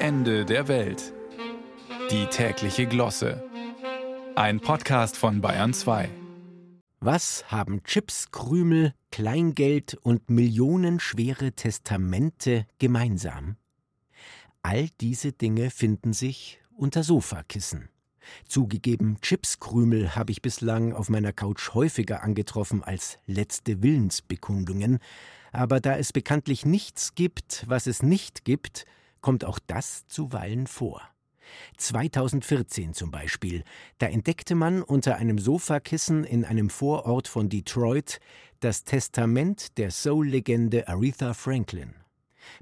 Ende der Welt. Die tägliche Glosse. Ein Podcast von Bayern 2. Was haben Chips, Krümel, Kleingeld und millionenschwere Testamente gemeinsam? All diese Dinge finden sich unter Sofakissen. Zugegeben, Chipskrümel habe ich bislang auf meiner Couch häufiger angetroffen als letzte Willensbekundungen, aber da es bekanntlich nichts gibt, was es nicht gibt, kommt auch das zuweilen vor. 2014 zum Beispiel, da entdeckte man unter einem Sofakissen in einem Vorort von Detroit das Testament der Soul-Legende Aretha Franklin.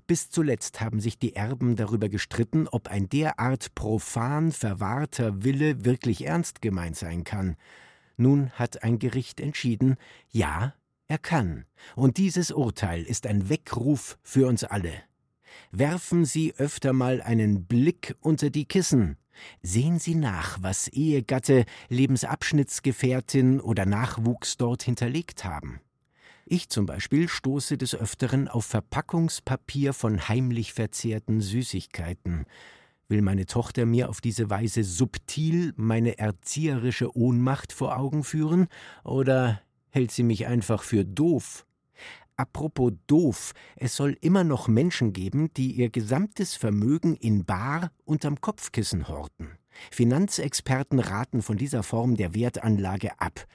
Bis zuletzt haben sich die Erben darüber gestritten, ob ein derart profan verwahrter Wille wirklich ernst gemeint sein kann. Nun hat ein Gericht entschieden, ja, er kann. Und dieses Urteil ist ein Weckruf für uns alle. Werfen Sie öfter mal einen Blick unter die Kissen. Sehen Sie nach, was Ehegatte, Lebensabschnittsgefährtin oder Nachwuchs dort hinterlegt haben. Ich zum Beispiel stoße des Öfteren auf Verpackungspapier von heimlich verzehrten Süßigkeiten. Will meine Tochter mir auf diese Weise subtil meine erzieherische Ohnmacht vor Augen führen, oder hält sie mich einfach für doof? Apropos doof, es soll immer noch Menschen geben, die ihr gesamtes Vermögen in Bar unterm Kopfkissen horten. Finanzexperten raten von dieser Form der Wertanlage ab.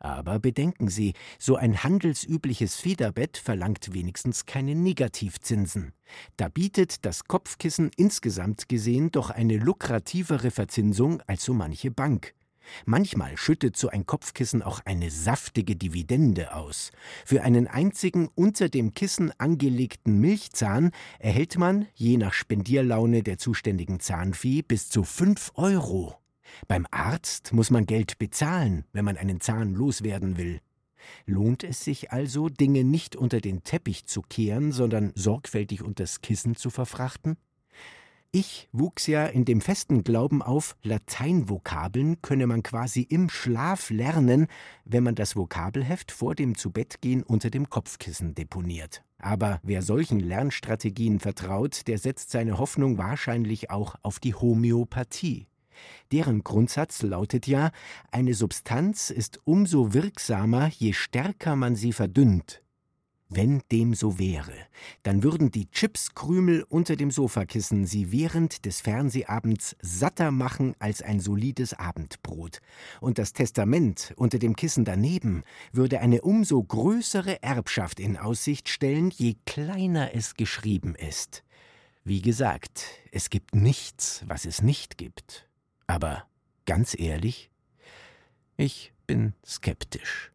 Aber bedenken Sie, so ein handelsübliches Federbett verlangt wenigstens keine Negativzinsen. Da bietet das Kopfkissen insgesamt gesehen doch eine lukrativere Verzinsung als so manche Bank. Manchmal schüttet so ein Kopfkissen auch eine saftige Dividende aus. Für einen einzigen unter dem Kissen angelegten Milchzahn erhält man, je nach Spendierlaune der zuständigen Zahnfee, bis zu fünf Euro. Beim Arzt muss man Geld bezahlen, wenn man einen Zahn loswerden will. Lohnt es sich also, Dinge nicht unter den Teppich zu kehren, sondern sorgfältig unters Kissen zu verfrachten? Ich wuchs ja in dem festen Glauben auf, Lateinvokabeln könne man quasi im Schlaf lernen, wenn man das Vokabelheft vor dem Zubettgehen unter dem Kopfkissen deponiert. Aber wer solchen Lernstrategien vertraut, der setzt seine Hoffnung wahrscheinlich auch auf die Homöopathie. Deren Grundsatz lautet ja, eine Substanz ist umso wirksamer, je stärker man sie verdünnt. Wenn dem so wäre, dann würden die Chipskrümel unter dem Sofakissen sie während des Fernsehabends satter machen als ein solides Abendbrot. Und das Testament unter dem Kissen daneben würde eine umso größere Erbschaft in Aussicht stellen, je kleiner es geschrieben ist. Wie gesagt, es gibt nichts, was es nicht gibt. Aber ganz ehrlich, ich bin skeptisch.